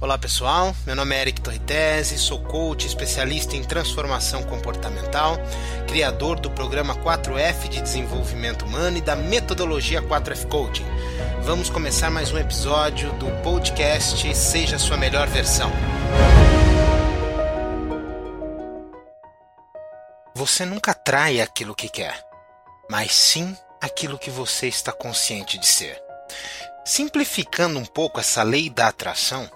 Olá pessoal, meu nome é Eric Torritese, sou coach especialista em transformação comportamental, criador do programa 4F de desenvolvimento humano e da metodologia 4F Coaching. Vamos começar mais um episódio do podcast Seja Sua Melhor Versão. Você nunca atrai aquilo que quer, mas sim aquilo que você está consciente de ser. Simplificando um pouco essa lei da atração,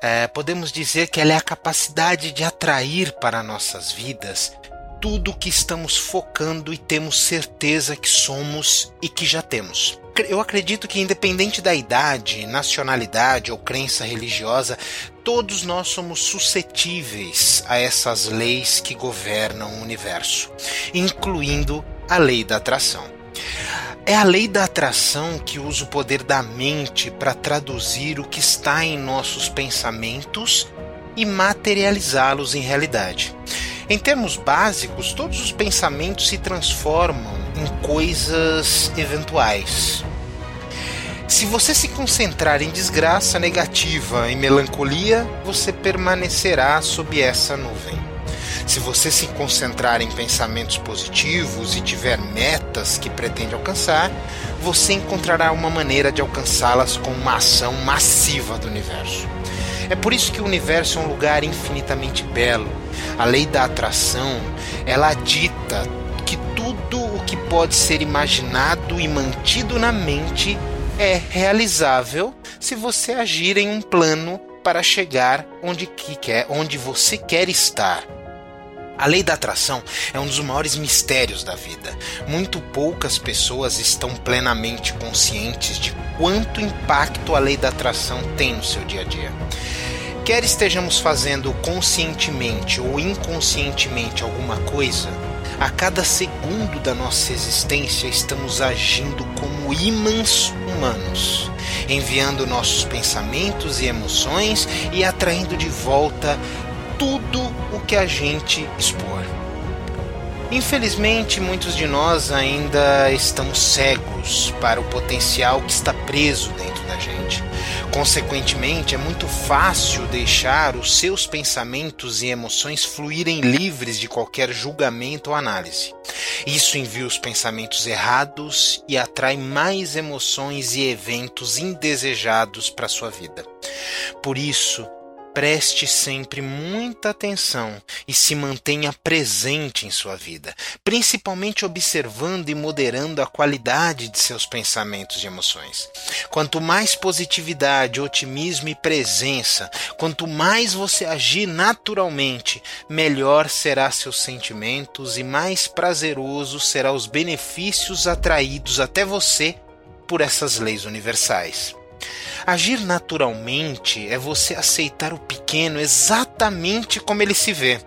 é, podemos dizer que ela é a capacidade de atrair para nossas vidas tudo o que estamos focando e temos certeza que somos e que já temos. Eu acredito que, independente da idade, nacionalidade ou crença religiosa, todos nós somos suscetíveis a essas leis que governam o universo, incluindo a lei da atração. É a lei da atração que usa o poder da mente para traduzir o que está em nossos pensamentos e materializá-los em realidade. Em termos básicos, todos os pensamentos se transformam em coisas eventuais. Se você se concentrar em desgraça negativa e melancolia, você permanecerá sob essa nuvem. Se você se concentrar em pensamentos positivos e tiver metas que pretende alcançar, você encontrará uma maneira de alcançá-las com uma ação massiva do universo. É por isso que o universo é um lugar infinitamente belo. A lei da atração, ela dita que tudo o que pode ser imaginado e mantido na mente é realizável se você agir em um plano para chegar onde, que quer, onde você quer estar. A lei da atração é um dos maiores mistérios da vida. Muito poucas pessoas estão plenamente conscientes de quanto impacto a lei da atração tem no seu dia a dia. Quer estejamos fazendo conscientemente ou inconscientemente alguma coisa, a cada segundo da nossa existência estamos agindo como ímãs humanos, enviando nossos pensamentos e emoções e atraindo de volta tudo o que a gente expor. Infelizmente, muitos de nós ainda estamos cegos para o potencial que está preso dentro da gente. Consequentemente, é muito fácil deixar os seus pensamentos e emoções fluírem livres de qualquer julgamento ou análise. Isso envia os pensamentos errados e atrai mais emoções e eventos indesejados para sua vida. Por isso, preste sempre muita atenção e se mantenha presente em sua vida, principalmente observando e moderando a qualidade de seus pensamentos e emoções. Quanto mais positividade, otimismo e presença, quanto mais você agir naturalmente, melhor será seus sentimentos e mais prazeroso será os benefícios atraídos até você por essas leis universais. Agir naturalmente é você aceitar o pequeno exatamente como ele se vê.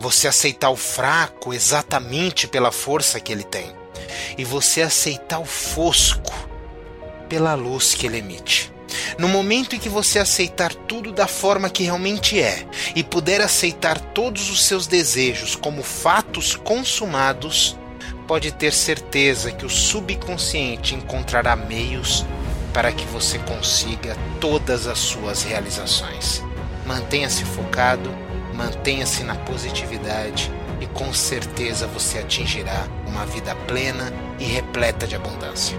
Você aceitar o fraco exatamente pela força que ele tem. E você aceitar o fosco pela luz que ele emite. No momento em que você aceitar tudo da forma que realmente é e puder aceitar todos os seus desejos como fatos consumados, pode ter certeza que o subconsciente encontrará meios para que você consiga todas as suas realizações. Mantenha-se focado, mantenha-se na positividade e com certeza você atingirá uma vida plena e repleta de abundância.